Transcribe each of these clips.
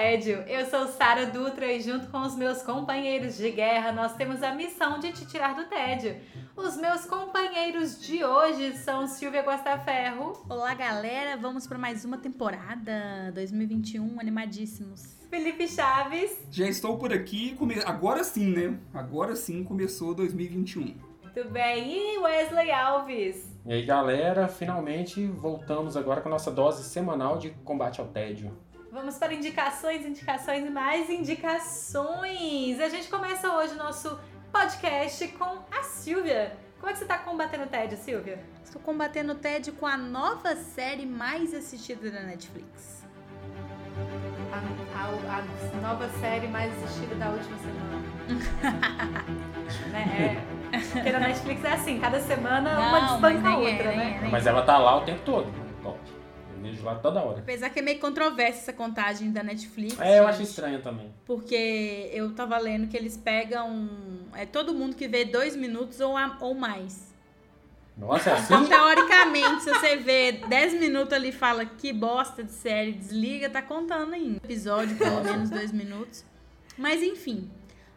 Contra o Tédio. Eu sou Sara Dutra e junto com os meus companheiros de guerra nós temos a missão de te tirar do tédio. Os meus companheiros de hoje são Silvia Guastaferro, Olá, galera. Vamos para mais uma temporada 2021, animadíssimos. Felipe Chaves, Já estou por aqui, come- agora sim, né? Agora sim começou 2021. muito bem, e Wesley Alves. E aí, galera, finalmente voltamos agora com a nossa dose semanal de combate ao tédio. Vamos para indicações, indicações e mais indicações. A gente começa hoje o nosso podcast com a Silvia. Como é que você está combatendo o tédio, Silvia? Estou combatendo o tédio com a nova série mais assistida da Netflix. A, a- a nova série mais assistida da última semana. né? É, porque na Netflix é assim, cada semana uma Não, mas desbanca a é, outra, nem né? é, Mas ela tá lá o tempo todo. Vejo lá toda hora. Apesar que é meio controversa essa contagem da Netflix. É, eu gente, acho estranho também. Porque eu tava lendo que eles pegam. É todo mundo que vê dois minutos ou, a- ou mais. Nossa, é Então, assim? teoricamente, se você vê 10 minutos ali e fala que bosta de série, desliga, tá contando ainda. Episódio, pelo menos dois minutos. Mas enfim,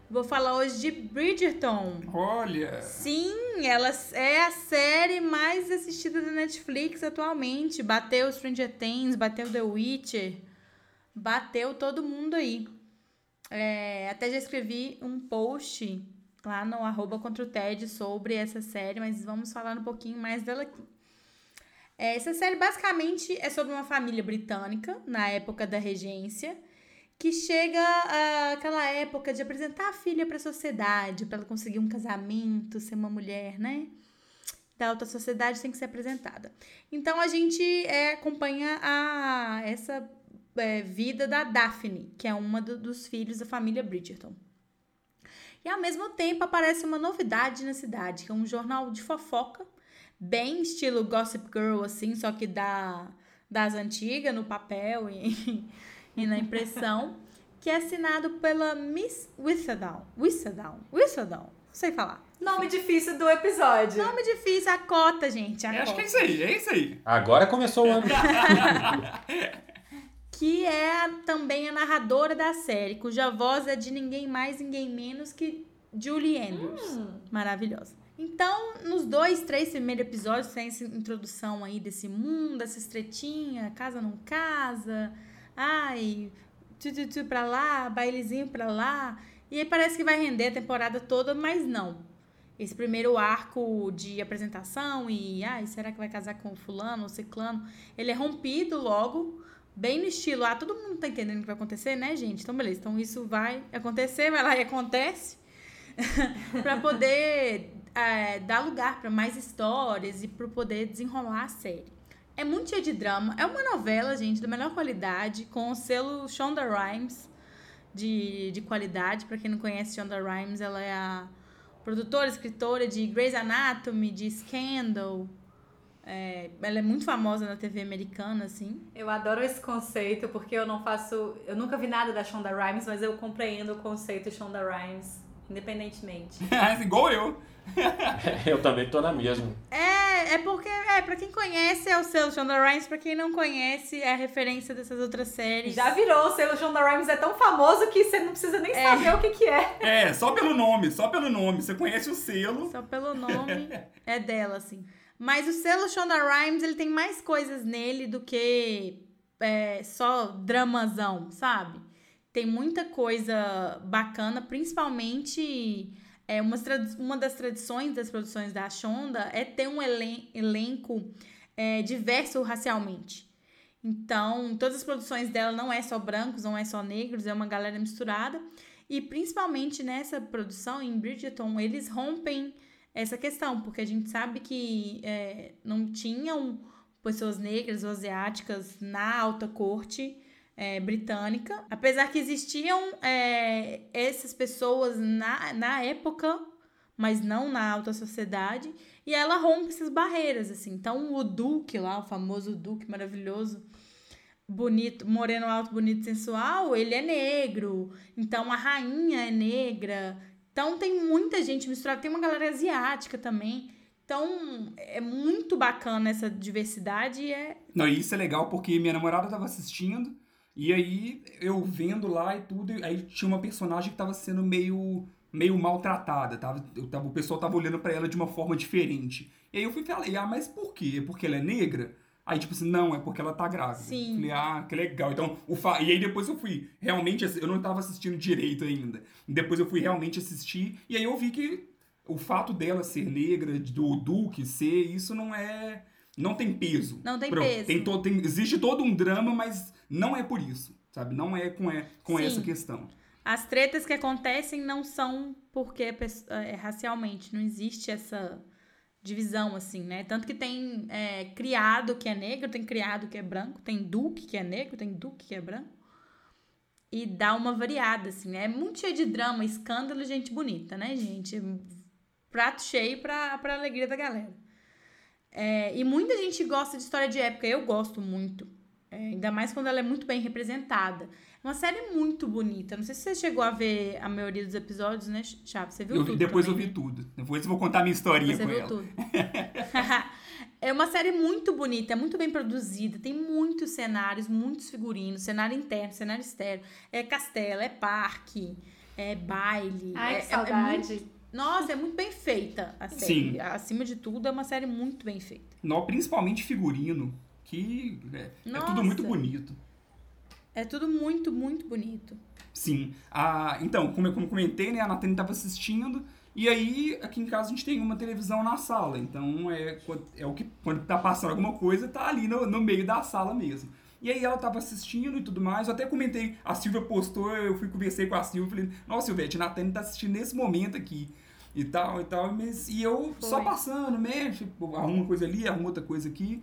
vou falar hoje de Bridgerton. Olha, Sim, ela é a série mais assistida da Netflix atualmente. Bateu Stranger Things, bateu The Witcher, bateu todo mundo aí. É, até já escrevi um post lá no arroba contra o TED sobre essa série, mas vamos falar um pouquinho mais dela aqui. É, essa série basicamente é sobre uma família britânica, na época da regência, que chega àquela época de apresentar a filha para a sociedade, para ela conseguir um casamento, ser uma mulher, né? Da alta sociedade tem que ser apresentada. Então a gente é, acompanha a, essa é, vida da Daphne, que é uma do- dos filhos da família Bridgerton. E ao mesmo tempo aparece uma novidade na cidade, que é um jornal de fofoca, bem estilo Gossip Girl, assim, só que da, das antigas, no papel e, e na impressão, que é assinado pela Miss Whistledown. Whistledown. Whistledown. Não sei falar. Nome difícil do episódio. Nome difícil, a cota, gente. A eu acho que é isso aí, é isso aí. Agora começou o ano. que é também a narradora da série, cuja voz é de ninguém mais, ninguém menos que Julie Andrews. Hum, Maravilhosa. Então, nos dois, três primeiros episódios, tem essa introdução aí desse mundo, essa tretinha, casa não casa, ai, tu pra lá, bailezinho pra lá. E aí parece que vai render a temporada toda, mas não. Esse primeiro arco de apresentação e, ai, será que vai casar com fulano ou ciclano? Ele é rompido logo, bem no estilo, ah, todo mundo tá entendendo o que vai acontecer, né, gente? Então, beleza. Então, isso vai acontecer, vai lá e acontece. para poder é, dar lugar para mais histórias e para poder desenrolar a série. É muito cheio de drama. É uma novela, gente, da melhor qualidade, com o selo Shonda Rhimes de, de qualidade. Para quem não conhece Shonda Rhimes, ela é a produtora, escritora de Grey's Anatomy, de Scandal. É, ela é muito famosa na TV americana, assim. eu adoro esse conceito porque eu não faço. Eu nunca vi nada da Shonda Rhimes, mas eu compreendo o conceito Shonda Rhimes, independentemente. Igual eu. Eu também tô na mesma. É, é porque, é, pra quem conhece é o selo Shonda Rhimes, pra quem não conhece é a referência dessas outras séries. Já virou, o selo Shonda Rhimes é tão famoso que você não precisa nem saber o que, que é. É, só pelo nome, só pelo nome. Você conhece o selo. Só pelo nome é dela, assim. Mas o selo Shonda Rhimes, ele tem mais coisas nele do que é, só dramazão, sabe? Tem muita coisa bacana, principalmente é, tradi- uma das tradições das produções da Shonda é ter um elen- elenco é, diverso racialmente. Então, todas as produções dela não é só brancos, não é só negros, é uma galera misturada. E principalmente nessa produção, em Bridgerton, eles rompem essa questão, porque a gente sabe que é, não tinham pessoas negras ou asiáticas na alta corte é, britânica. Apesar que existiam é, essas pessoas na, na época, mas não na alta sociedade, e ela rompe essas barreiras, assim. Então, o Duque lá, o famoso Duque maravilhoso, bonito, moreno alto, bonito, sensual, ele é negro. Então, a rainha é negra. Então, tem muita gente misturada. Tem uma galera asiática também. Então, é muito bacana essa diversidade é... Não, e isso é legal porque minha namorada tava assistindo e aí eu vendo lá e tudo, aí tinha uma personagem que tava sendo meio meio maltratada, tava, eu tava, o pessoal tava olhando para ela de uma forma diferente. E aí eu fui falei, ah, mas por quê? Porque ela é negra? Aí, tipo assim, não, é porque ela tá grávida. Sim. Falei, ah, que legal. Então, o fa... E aí depois eu fui, realmente, eu não tava assistindo direito ainda. Depois eu fui realmente assistir, e aí eu vi que o fato dela ser negra, do Duque ser, isso não é. Não tem peso. Não tem Pronto, peso. Tem to... tem... Existe todo um drama, mas não é por isso, sabe? Não é com, é... com Sim. essa questão. As tretas que acontecem não são porque é racialmente, não existe essa divisão, assim, né? Tanto que tem é, criado que é negro, tem criado que é branco, tem duque que é negro, tem duque que é branco. E dá uma variada, assim, né? É muito cheio de drama, escândalo e gente bonita, né, gente? Prato cheio pra, pra alegria da galera. É, e muita gente gosta de história de época, eu gosto muito. É, ainda mais quando ela é muito bem representada. É uma série muito bonita. Não sei se você chegou a ver a maioria dos episódios, né, Chaves? Você viu Eu tudo depois eu também, vi tudo. Depois eu vou contar minha historinha Você com viu ela. tudo. é uma série muito bonita, é muito bem produzida, tem muitos cenários, muitos figurinos, cenário interno, cenário externo. É castelo, é parque, é baile. Ai, é, que é- é saudade. muito- nossa, é muito bem feita a série. Sim. Acima de tudo, é uma série muito bem feita. Não, principalmente figurino, que é, é tudo muito bonito. É tudo muito, muito bonito. Sim. Ah, então, como eu como comentei, né, a Nathalie estava assistindo, e aí aqui em casa a gente tem uma televisão na sala. Então é, é o que quando tá passando alguma coisa, tá ali no, no meio da sala mesmo. E aí ela tava assistindo e tudo mais. Eu até comentei, a Silvia postou, eu fui conversei com a Silvia, falei, nossa, Silvete, a Nathalie tá assistindo nesse momento aqui. E tal, e tal, mas, e eu só Foi. passando, mexe, arruma uma coisa ali, arruma outra coisa aqui.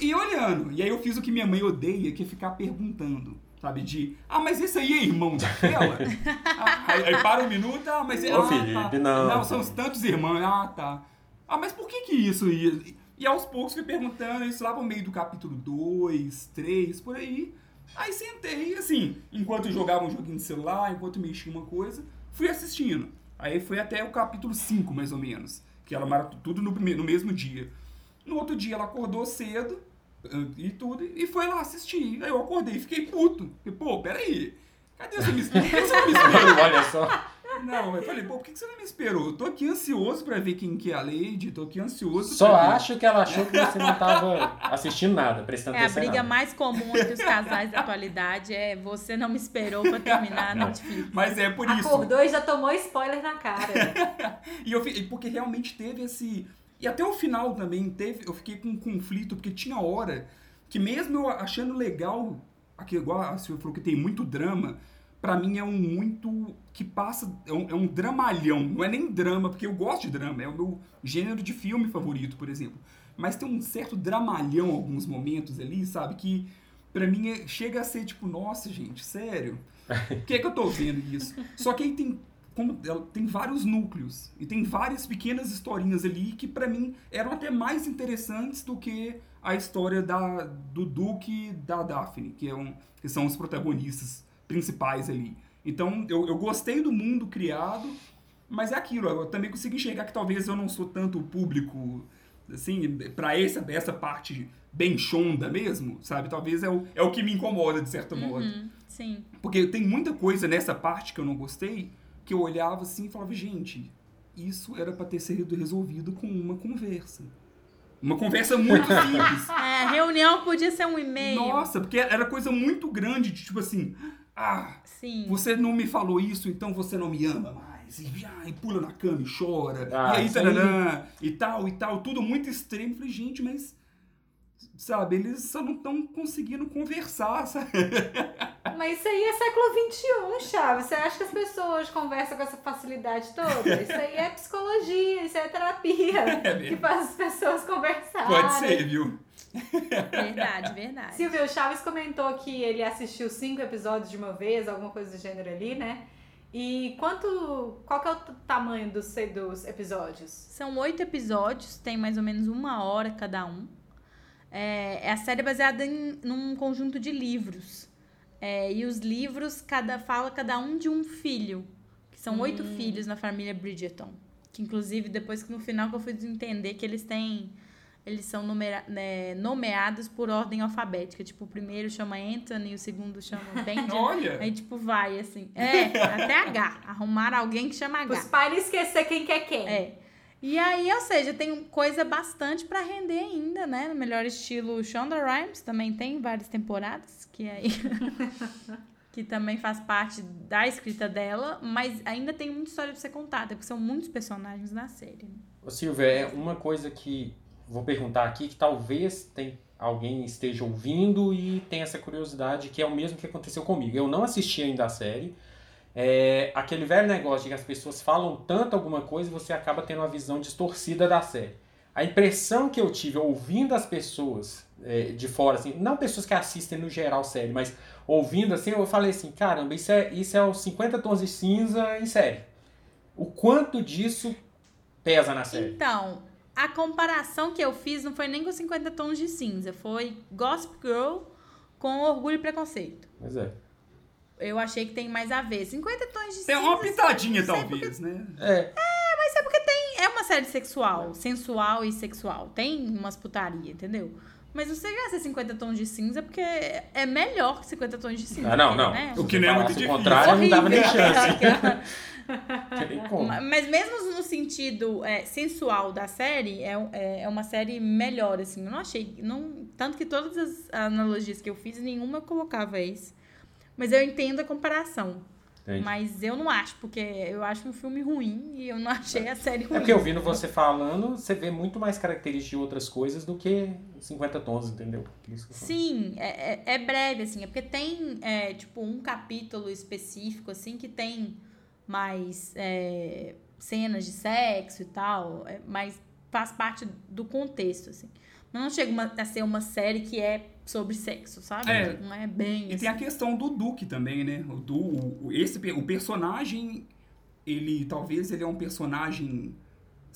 E olhando. E aí eu fiz o que minha mãe odeia, que é ficar perguntando. Sabe, de, ah, mas esse aí é irmão daquela? Ah, aí, aí para um minuto, ah, mas... Ô, ah, Felipe, não. Não, são os tantos irmãos, ah, tá. Ah, mas por que que isso ia? E aos poucos fui perguntando, isso lá pro meio do capítulo 2, 3, por aí. Aí sentei, assim, enquanto eu jogava um joguinho de celular, enquanto mexia uma coisa, fui assistindo. Aí foi até o capítulo 5, mais ou menos. Que ela maratou tudo no, prime- no mesmo dia. No outro dia ela acordou cedo e tudo, e foi lá assistir. Aí eu acordei e fiquei puto. Falei, pô, peraí. Cadê me esperou? Olha só. Não, eu falei, pô, por que você não me esperou? Eu tô aqui ansioso pra ver quem que é a Lady, tô aqui ansioso Só pra ver. acho que ela achou que você não tava assistindo nada, prestando É a atenção. em briga nada. mais comum entre os casais da atualidade é você não me esperou pra terminar a Netflix. Mas é por isso. Acordou e já tomou spoiler na cara. E eu fi- porque realmente teve esse. E até o final também teve. Eu fiquei com um conflito, porque tinha hora que mesmo eu achando legal, aqui igual a Silvia falou que tem muito drama, pra mim é um muito. que passa. É um, é um dramalhão. Não é nem drama, porque eu gosto de drama, é o meu gênero de filme favorito, por exemplo. Mas tem um certo dramalhão alguns momentos ali, sabe? Que pra mim é- chega a ser tipo, nossa, gente, sério. Por que, é que eu tô vendo isso? Só que aí tem como tem vários núcleos e tem várias pequenas historinhas ali que pra mim eram até mais interessantes do que a história da, do Duque e da Daphne, que, é um, que são os protagonistas principais ali. Então eu, eu gostei do mundo criado, mas é aquilo, eu também consigo enxergar que talvez eu não sou tanto o público assim, pra essa, essa parte bem chonda mesmo, sabe? Talvez é o, é o que me incomoda de certo modo. Uhum, sim. Porque tem muita coisa nessa parte que eu não gostei, que eu olhava assim e falava, gente, isso era pra ter sido resolvido com uma conversa. Uma conversa muito simples. É, reunião podia ser um e-mail. Nossa, porque era coisa muito grande, de tipo assim, ah, Sim. você não me falou isso, então você não me ama mais. E, ah, e pula na cama e chora. Ah, e aí, e tal, e tal. Tudo muito extremo. Falei, gente, mas... Sabe, eles só não estão conseguindo conversar, sabe? Mas isso aí é século XXI, Chaves. Você acha que as pessoas conversam com essa facilidade toda? Isso aí é psicologia, isso é terapia É que faz as pessoas conversarem. Pode ser, viu? Verdade, verdade. Silvio, Chaves comentou que ele assistiu cinco episódios de uma vez, alguma coisa do gênero ali, né? E quanto. Qual que é o tamanho dos, dos episódios? São oito episódios, tem mais ou menos uma hora cada um. É, a série é baseada em num conjunto de livros. É, e os livros cada fala cada um de um filho. Que são oito filhos na família Bridgerton. Que inclusive, depois que no final que eu fui entender que eles têm. Eles são numera- né, nomeados por ordem alfabética. Tipo, o primeiro chama Anthony, o segundo chama Benjamin. Olha. Aí, tipo, vai assim. É, até H. Arrumaram alguém que chama H. Os pais esquecer quem que é quem. É. E aí, ou seja, tem coisa bastante pra render ainda, né? No melhor estilo Shonda Rhimes também tem várias temporadas, que aí que também faz parte da escrita dela, mas ainda tem muita história pra ser contada, porque são muitos personagens na série. Ô, Silvia, é uma coisa que vou perguntar aqui, que talvez tem, alguém esteja ouvindo e tenha essa curiosidade, que é o mesmo que aconteceu comigo. Eu não assisti ainda a série. É aquele velho negócio de que as pessoas falam tanto alguma coisa e você acaba tendo uma visão distorcida da série. A impressão que eu tive ouvindo as pessoas é, de fora, assim, não pessoas que assistem no geral série, mas ouvindo assim, eu falei assim, caramba, isso é, isso é os 50 tons de cinza em série. O quanto disso pesa na série? Então, a comparação que eu fiz não foi nem com 50 tons de cinza, foi Gossip Girl com Orgulho e Preconceito. Pois é. Eu achei que tem mais a ver. 50 tons de cinza. Tem uma pitadinha, talvez, né? É, Mas é porque tem. É uma série sexual, sensual e sexual. Tem umas putaria, entendeu? Mas não chega a ser 50 tons de cinza, porque é melhor que 50 tons de cinza. Ah, não, não. Né? O que não é muito difícil. o contrário, não dava nem chance. Mas mesmo no sentido é, sensual da série, é, é, é uma série melhor, assim. Eu não achei. Não, tanto que todas as analogias que eu fiz, nenhuma eu colocava isso. Mas eu entendo a comparação. Entendi. Mas eu não acho, porque eu acho um filme ruim e eu não achei a série ruim. É porque ouvindo você falando, você vê muito mais características de outras coisas do que 50 tons, entendeu? Falo. Sim, é, é, é breve, assim. É porque tem, é, tipo, um capítulo específico, assim, que tem mais é, cenas de sexo e tal, é, mas faz parte do contexto, assim. Mas não chega uma- a ser uma série que é sobre sexo, sabe? É. Não é bem E assim. tem a questão do Duke também, né? O, du, o, esse, o personagem, ele talvez ele é um personagem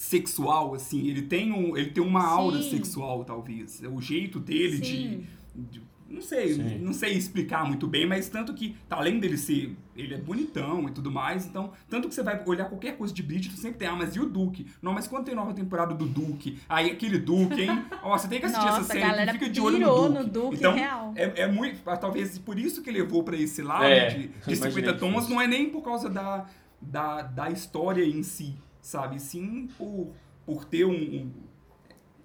sexual, assim. Ele tem, um, ele tem uma aura Sim. sexual, talvez. O jeito dele de, de- Não sei, Sim. não sei explicar muito bem, mas tanto que, tá, além dele ser. Ele é bonitão e tudo mais, então. Tanto que você vai olhar qualquer coisa de Bridget, sempre tem, ah, mas e o Duke? Não, mas quando tem nova temporada do Duke? Aí aquele Duke, hein? Ó, você tem que assistir Nossa, essa série fica de olho no Duke. no Duke então, real. é, é muito. ah, Talvez por isso que levou pra esse lado É, de, de imaginei 50 que tons, não é nem por causa da, da, da história em si, sabe? Sim por, por ter um. um-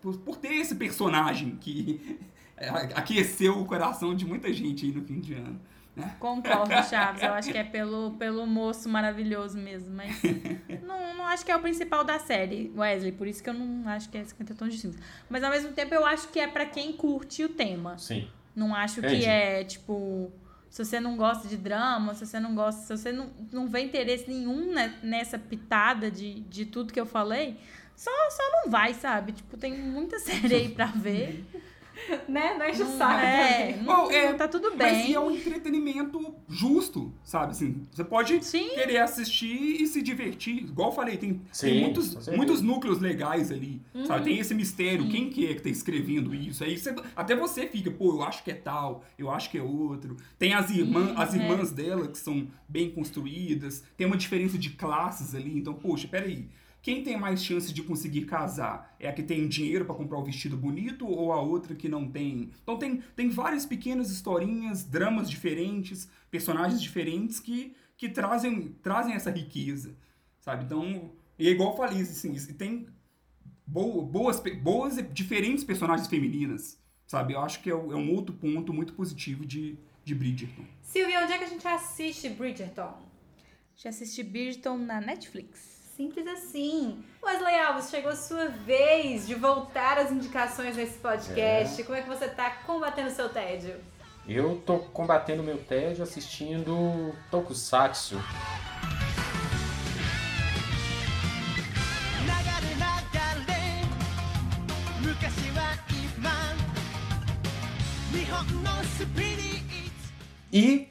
por, por ter esse personagem que é, aqueceu o coração de muita gente aí no fim de ano. né? Concordo, Chaves. Eu acho que é pelo, pelo moço maravilhoso mesmo. Mas não, não acho que é o principal da série, Wesley. Por isso que eu não acho que é 50 tons de cinza. Mas ao mesmo tempo eu acho que é pra quem curte o tema. Sim. Não acho Entendi. que é tipo. Se você não gosta de drama, se você não gosta. Se você não, não vê interesse nenhum ne- nessa pitada de, de tudo que eu falei, só, só não vai, sabe? Tipo, tem muita série aí pra ver. Né? Não enche o saco. é, não, Bom, é, tá tudo Mas bem. e é um entretenimento justo, sabe? Assim, você pode Sim. querer assistir e se divertir. Igual eu falei, tem, Sim, tem muitos, muitos núcleos legais ali, sabe? Tem esse mistério, Sim. quem que é que tá escrevendo isso? Aí você- até você fica, pô, eu acho que é tal, eu acho que é outro. Tem as, irmã, Sim, as é. irmãs dela que são bem construídas, tem uma diferença de classes ali, então, poxa, peraí. Quem tem mais chances de conseguir casar? É a que tem dinheiro pra comprar o vestido bonito ou a outra que não tem? Então tem, tem várias pequenas historinhas, dramas diferentes, personagens diferentes que, que trazem, trazem essa riqueza, sabe? Então, e é igual eu falei, assim, e tem bo- boas, boas e diferentes personagens femininas, sabe? Eu acho que é, um- é um outro ponto muito positivo de, de Bridgerton. Silvia, onde é que a gente assiste Bridgerton? Já assisti Bridgerton na Netflix. Simples assim. Wesley Alves, chegou a sua vez de voltar às indicações nesse podcast. É. Como é que você está combatendo o seu tédio? Eu tô combatendo meu tédio assistindo Tokusatsu. E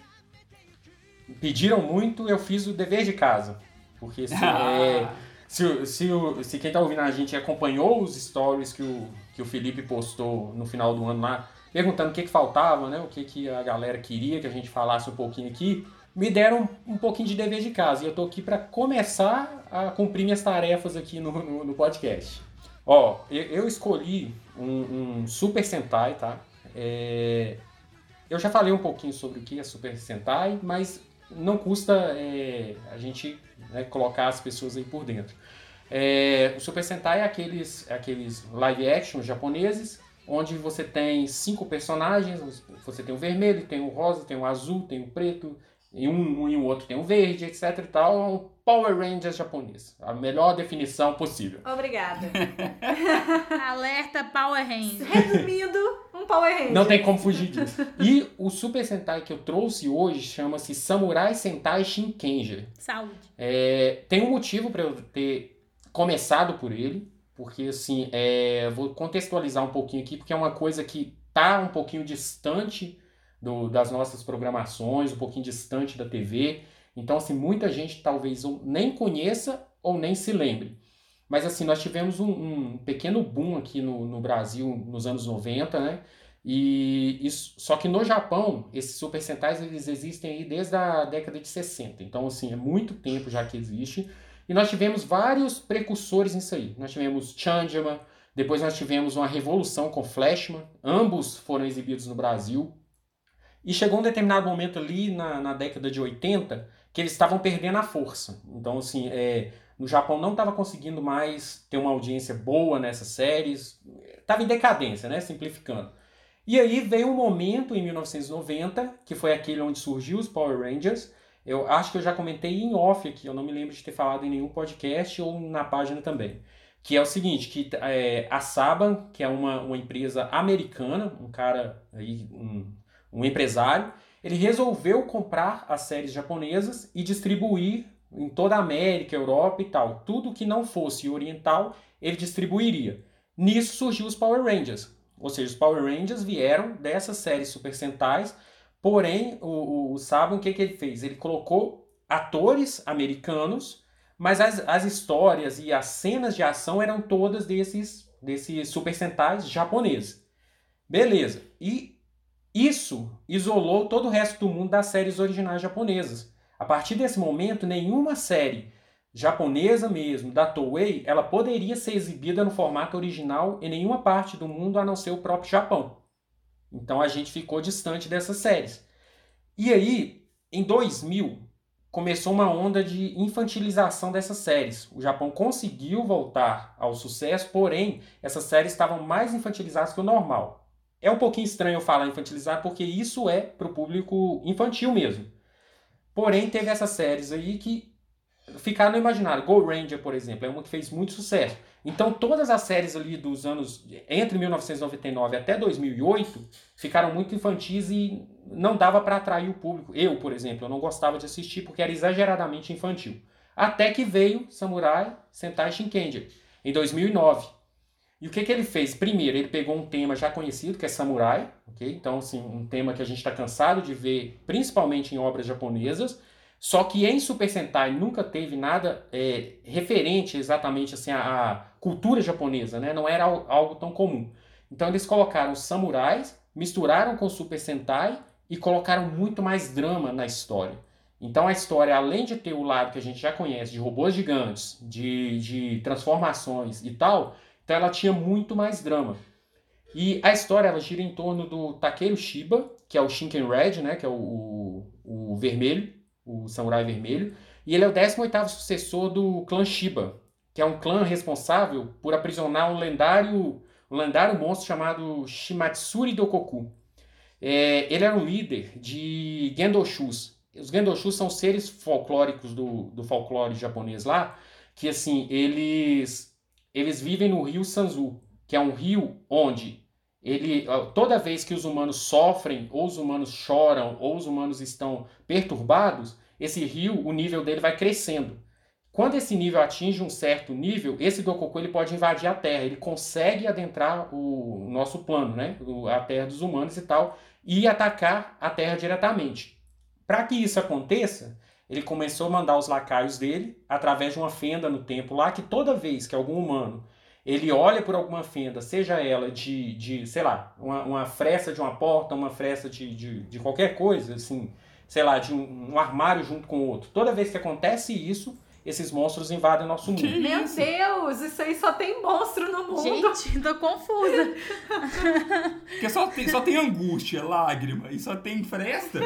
pediram muito, eu fiz o dever de casa. Porque se, é, se, se, se quem tá ouvindo a gente acompanhou os stories que o, que o Felipe postou no final do ano lá, perguntando o que, que faltava, né? O que, que a galera queria que a gente falasse um pouquinho aqui, me deram um pouquinho de dever de casa. E eu tô aqui para começar a cumprir minhas tarefas aqui no, no, no podcast. Ó, eu, eu escolhi um, um Super Sentai, tá? É, eu já falei um pouquinho sobre o que é Super Sentai, mas não custa é, a gente né, colocar as pessoas aí por dentro. É, o Super Sentai é aqueles, aqueles live action japoneses, onde você tem cinco personagens, você tem o vermelho, tem o rosa, tem o azul, tem o preto, e um, um e o outro tem o verde, etc e tal. É um Power Rangers japonês. A melhor definição possível. Obrigada. Alerta Power Rangers. Resumindo, um Power Ranger. Não tem como fugir disso. E o Super Sentai que eu trouxe hoje chama-se Samurai Sentai Shinkenger. Saúde. É, tem um motivo para eu ter começado por ele, porque assim, é, vou contextualizar um pouquinho aqui, porque é uma coisa que tá um pouquinho distante do- das nossas programações, um pouquinho distante da TV. Então, assim, muita gente talvez nem conheça ou nem se lembre. Mas assim, nós tivemos um, um pequeno boom aqui no, no Brasil nos anos 90, né? E isso, só que no Japão, esses Super Sentais eles existem aí desde a década de 60. Então, assim, é muito tempo já que existe. E nós tivemos vários precursores nisso aí. Nós tivemos Changeman, depois nós tivemos uma revolução com Flashman. Ambos foram exibidos no Brasil. E chegou um determinado momento ali na, na década de 80 que eles estavam perdendo a força. Então, assim, é, no Japão não estava conseguindo mais ter uma audiência boa nessas séries. Estava em decadência, né? Simplificando. E aí veio um momento em 1990, que foi aquele onde surgiu os Power Rangers. Eu acho que eu já comentei em off aqui, eu não me lembro de ter falado em nenhum podcast ou na página também. Que é o seguinte, que é, a Saban, que é uma, uma empresa americana, um cara aí, um, um empresário, ele resolveu comprar as séries japonesas e distribuir em toda a América, Europa e tal. Tudo que não fosse oriental, ele distribuiria. Nisso surgiu os Power Rangers. Ou seja, os Power Rangers vieram dessas séries Super Sentais, porém, o, o, o o que, que ele fez? Ele colocou atores americanos, mas as, as histórias e as cenas de ação eram todas desses, desses Super Sentais japoneses. Beleza. E isso isolou todo o resto do mundo das séries originais japonesas. A partir desse momento, nenhuma série japonesa mesmo, da Toei, ela poderia ser exibida no formato original em nenhuma parte do mundo a não ser o próprio Japão. Então a gente ficou distante dessas séries. E aí, em 2000, começou uma onda de infantilização dessas séries. O Japão conseguiu voltar ao sucesso, porém, essas séries estavam mais infantilizadas que o normal. É um pouquinho estranho eu falar infantilizado, porque isso é para o público infantil mesmo. Porém, teve essas séries aí que ficaram no imaginário. Go Ranger, por exemplo, é uma que fez muito sucesso. Então, todas as séries ali dos anos entre 1999 até 2008 ficaram muito infantis e não dava para atrair o público. Eu, por exemplo, eu não gostava de assistir porque era exageradamente infantil. Até que veio Samurai Sentai Shinkenger em 2009. E o que, que ele fez? Primeiro, ele pegou um tema já conhecido, que é samurai, ok? Então, assim, um tema que a gente está cansado de ver, principalmente em obras japonesas, só que em Super Sentai nunca teve nada é, referente exatamente assim, à, à cultura japonesa, né? Não era al- algo tão comum. Então, eles colocaram samurais, misturaram com Super Sentai e colocaram muito mais drama na história. Então, a história, além de ter o lado que a gente já conhece, de robôs gigantes, de, de transformações e tal, então ela tinha muito mais drama. E a história ela gira em torno do Takeru Shiba, que é o Shinken Red, né, que é o, o, o vermelho, o samurai vermelho, e ele é o 18º sucessor do clã Shiba, que é um clã responsável por aprisionar um lendário, um lendário monstro chamado Shimatsuri Dokoku. É, ele era um líder de Gendoshus. Os Gendoshus são seres folclóricos do, do folclore japonês lá, que assim, eles eles vivem no rio Sanzu, que é um rio onde ele toda vez que os humanos sofrem, ou os humanos choram, ou os humanos estão perturbados, esse rio, o nível dele vai crescendo. Quando esse nível atinge um certo nível, esse Dokoku ele pode invadir a Terra, ele consegue adentrar o nosso plano, né? A Terra dos humanos e tal, e atacar a Terra diretamente. Para que isso aconteça, ele começou a mandar os lacaios dele através de uma fenda no tempo lá, que toda vez que algum humano ele olha por alguma fenda, seja ela de, de sei lá, uma, uma fresta de uma porta, uma fresta de, de, de qualquer coisa, assim, sei lá, de um, um armário junto com o outro. Toda vez que acontece isso, esses monstros invadem nosso mundo. Que Meu isso? Deus, isso aí só tem monstro no mundo. Gente, tô confusa. Porque só tem, só tem angústia, lágrima e só tem fresta.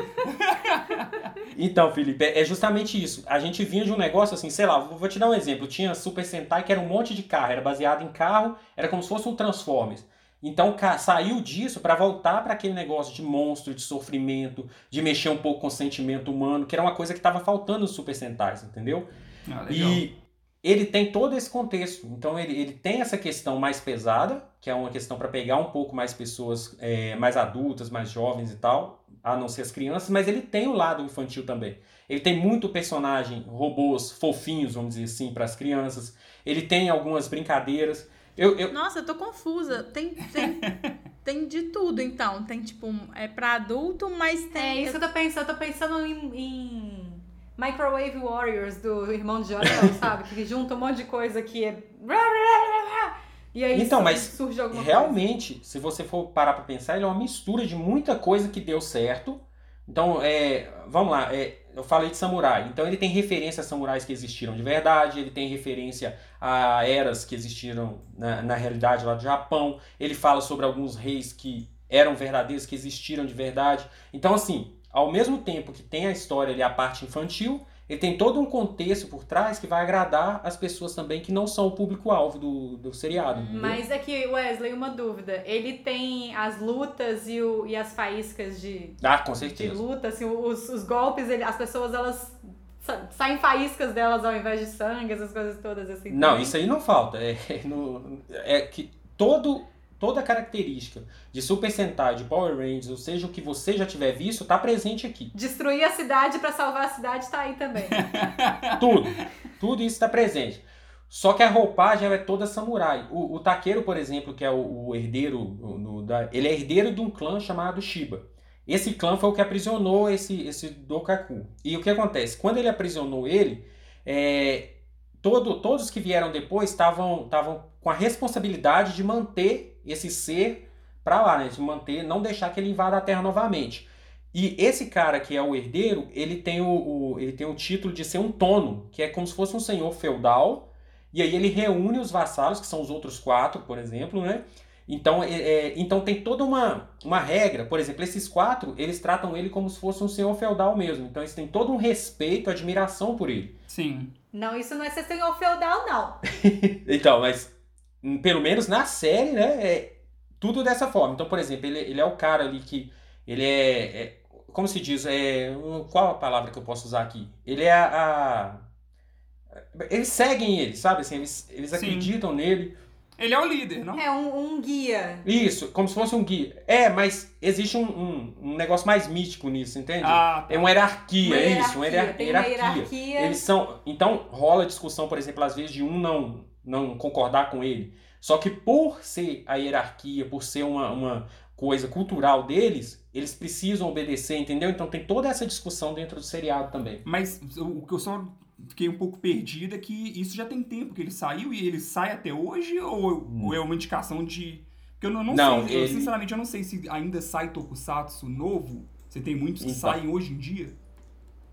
Então, Felipe, é é justamente isso. A gente vinha de um negócio assim, sei lá, vou te dar um exemplo. Tinha Super Sentai que era um monte de carro, era baseado em carro, era como se fosse um Transformers. Então saiu disso para voltar para aquele negócio de monstro, de sofrimento, de mexer um pouco com o sentimento humano, que era uma coisa que estava faltando nos Super Sentais, entendeu? Ah. E ele tem todo esse contexto. Então ele, ele tem essa questão mais pesada, que é uma questão para pegar um pouco mais pessoas é, mais adultas, mais jovens e tal, a não ser as crianças, mas ele tem o lado infantil também. Ele tem muito personagem, robôs fofinhos, vamos dizer assim, para as crianças. Ele tem algumas brincadeiras. Eu, eu, Nossa, eu tô confusa. Tem, tem, tem de tudo, então. Tem, tipo, é pra adulto, mas É tem. isso que eu tô pensando. Eu tô pensando em, em Microwave Warriors do irmão de Jorel, sabe? Que junta um monte de coisa que é. E aí Então, mas surge alguma Realmente, se você for parar pra pensar, ele é uma mistura de muita coisa que deu certo. Então, é, vamos lá, é, eu falei de samurai. Então, ele tem referência a samurais que existiram de verdade, ele tem referência a eras que existiram na, na realidade lá do Japão. Ele fala sobre alguns reis que eram verdadeiros, que existiram de verdade. Então, assim, ao mesmo tempo que tem a história ali, a parte infantil, ele tem todo um contexto por trás que vai agradar as pessoas também que não são o público-alvo do, do seriado. entendeu? Mas aqui, Wesley, uma dúvida. Ele tem as lutas e, o, e as faíscas de, Ah, com de certeza. luta, assim, os, os golpes, ele- as pessoas, elas sa- saem faíscas delas ao invés de sangue, essas coisas todas assim. Não, também. isso aí não falta. É, é no- é que todo, toda característica de Super Sentai, de Power Rangers, ou seja, o que você já tiver visto, tá presente aqui. Destruir a cidade pra salvar a cidade tá aí também. Tudo. tudo isso tá presente. Só que a roupagem é toda samurai. O, o Takeru, por exemplo, que é o, o herdeiro, o- no- da- ele é herdeiro de um clã chamado Shiba. Esse clã foi o que aprisionou esse, esse Dokaku. E o que acontece? Quando ele aprisionou ele, é, todo, todos que vieram depois estavam com a responsabilidade de manter esse ser para lá, né? De manter, não deixar que ele invada a Terra novamente. E esse cara que é o herdeiro, ele tem o, o- ele tem o título de ser um tono, que é como se fosse um senhor feudal. E aí ele reúne os vassalos, que são os outros quatro, por exemplo, né? Então, é, é, então tem toda uma, uma regra. Por exemplo, esses quatro, eles tratam ele como se fosse um senhor feudal mesmo. Então eles têm todo um respeito, admiração por ele. Sim. Não, isso não é ser senhor feudal, não. Então, mas hum, pelo menos na série, né, é tudo dessa forma. Então, por exemplo, ele, ele é o cara ali que ele é, é- como se diz, é qual a palavra que eu posso usar aqui? Ele é a, a- eles seguem ele, sabe? Assim, eles, eles Sim. acreditam nele. Ele é o líder, não? É um, um guia. Isso, como se fosse um guia. É, mas existe um, um, um negócio mais místico nisso, entende? Ah, tá. É uma hierarquia, Uma é isso, uma hierarquia, hierar- tem uma hierarquia. hierarquia. Eles são. Então rola discussão, por exemplo, às vezes de um não, não concordar com ele. Só que por ser a hierarquia, por ser uma, uma coisa cultural deles, eles precisam obedecer, entendeu? Então tem toda essa discussão dentro do seriado também. Mas o que eu só fiquei um pouco perdido é que isso já tem tempo que ele saiu e ele sai até hoje? Ou, ou é uma indicação de. Porque eu não, não, Não, sei, eu, ele- sinceramente, eu não sei se ainda sai Tokusatsu novo. Você tem muitos que Então. saem hoje em dia.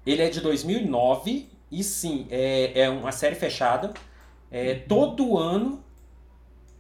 Ele é de 2009 e sim, é, é uma série fechada. É, todo ano,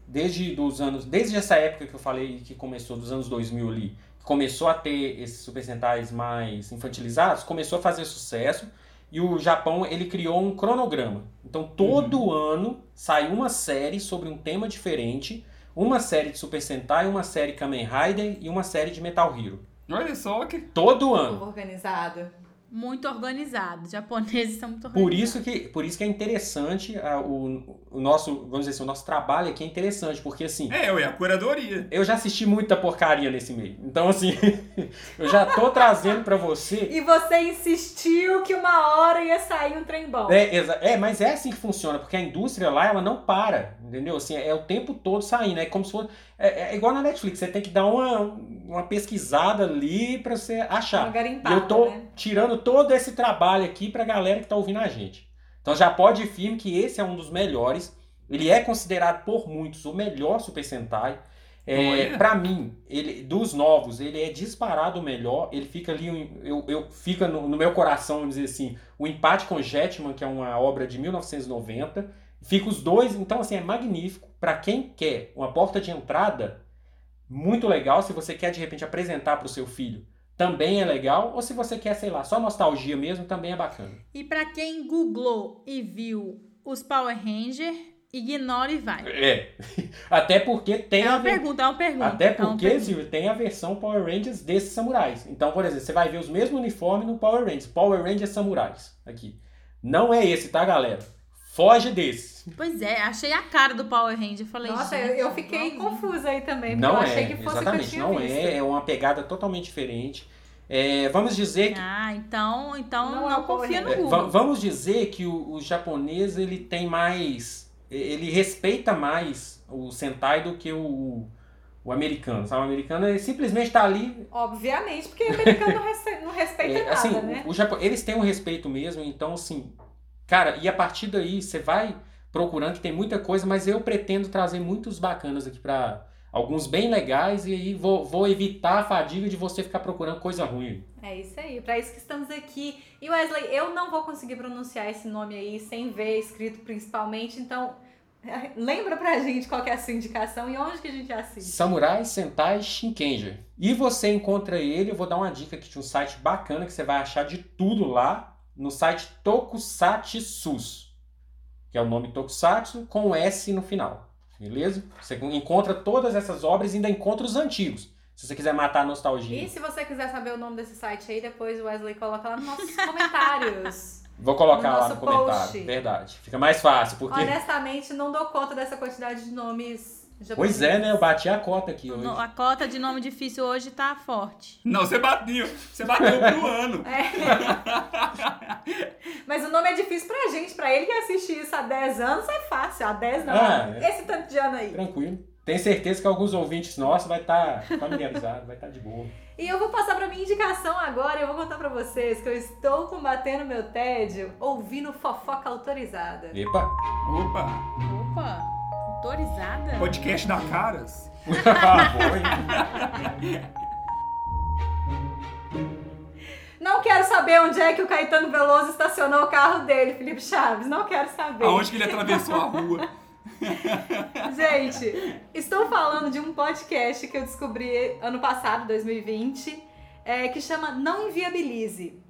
desde dos anos, desde essa época que eu falei que começou, dos anos 2000 ali, começou a ter esses Super Sentais mais infantilizados, começou a fazer sucesso. E o Japão, ele criou um cronograma. Então, todo ano sai uma série sobre um tema diferente. Uma série de Super Sentai, uma série Kamen Rider e uma série de Metal Hero. Olha só que. Todo ano. Organizado. Muito organizados. Os japoneses são muito Por organizados. isso que, por isso que é interessante ah, o, o nosso, vamos dizer assim, o nosso trabalho aqui é interessante, porque assim, É, ué, a curadoria. eu já assisti muita porcaria nesse meio. Então assim, eu já tô trazendo pra você E você insistiu que uma hora ia sair um trem bom. É, é, mas é assim que funciona, porque a indústria lá, ela não para, entendeu? Assim, é o tempo todo saindo, é como se fosse... É, é igual na Netflix, você tem que dar uma, uma pesquisada ali pra você Uma achar. E garimpada, eu tô né? tirando todo esse trabalho aqui pra galera que tá ouvindo a gente. Então já pode ir firme que esse é um dos melhores. Ele é considerado por muitos o melhor Super Sentai. É, para mim, ele dos novos, ele é disparado o melhor. Ele fica ali, eu, eu fica no, no meu coração, vamos dizer assim, o empate com Jetman, que é uma obra de 1990. Fica os dois, então assim, é magnífico. Pra quem quer uma porta de entrada, muito legal. Se você quer de repente apresentar pro seu filho, também é legal. Ou se você quer, sei lá, só nostalgia mesmo, também é bacana. E pra quem googlou e viu os Power Ranger, ignora e vai. É. Até porque tem É a uma ver- pergunta, é uma pergunta. Até é porque, pergunta. Silvio, tem a versão Power Rangers desses samurais. Então, por exemplo, você vai ver os mesmos uniformes no Power Rangers. Power Rangers Samurais. Aqui. Não é esse, tá, galera? Foge desse. Pois é, achei a cara do Power Ranger. Falei, Nossa, gente, eu, eu fiquei igualzinho. confusa aí também, porque Não eu é, achei que fosse que exatamente, tinha não visto. é. É uma pegada totalmente diferente. É, vamos dizer que Ah, então, então Não não, é o Power confia no É, Google. va- vamos dizer que o, o japonês ele tem mais. Ele respeita mais o Sentai do que o, o americano. Sabe? O americano ele simplesmente tá ali. Obviamente, porque o americano não, rece- não respeita é, nada, assim, né? o, o Japo- eles têm um respeito mesmo, então assim. Cara, e a partir daí você vai procurando, que tem muita coisa, mas eu pretendo trazer muitos bacanas aqui pra. Alguns bem legais, e aí vou, vou evitar a fadiga de você ficar procurando coisa ruim. É isso aí, pra isso que estamos aqui. E Wesley, eu não vou conseguir pronunciar esse nome aí sem ver escrito principalmente, então lembra pra gente qual é a sua indicação e onde que a gente assiste. Samurai Sentai Shinkenger. E você encontra ele, eu vou dar uma dica aqui de um site bacana que você vai achar de tudo lá no site Tokusatsus, que é o nome Tokusatsu com S no final. Beleza? Você encontra todas essas obras e ainda encontra os antigos. Se você quiser matar a nostalgia. E se você quiser saber o nome desse site aí, depois o Wesley coloca lá nos nossos comentários. Vou colocar no lá no nosso comentário. post. Verdade. Fica mais fácil, porque. Honestamente, não dou conta dessa quantidade de nomes japoneses. Pois é, né? Eu bati a cota aqui hoje. A cota de nome difícil hoje tá forte. Não, você bateu. Você bateu pro ano. Mas o nome é difícil pra gente, pra ele que assiste isso há 10 anos é fácil. Há 10 não. Ah, é. Esse tanto de ano aí. Tranquilo. Tenho certeza que alguns ouvintes nossos vai estar familiarizados, vai estar de boa. E eu vou passar pra minha indicação agora. Eu vou contar pra vocês que eu estou combatendo meu tédio ouvindo fofoca autorizada. Epa! Opa, Opa, autorizada? podcast da Caras. Ah? Não quero saber onde é que o Caetano Veloso estacionou o carro dele, Felipe Chaves. Não quero saber. Aonde que ele atravessou a rua. Gente, estou falando de um podcast que eu descobri ano passado, 2020, é, que chama Não Inviabilize.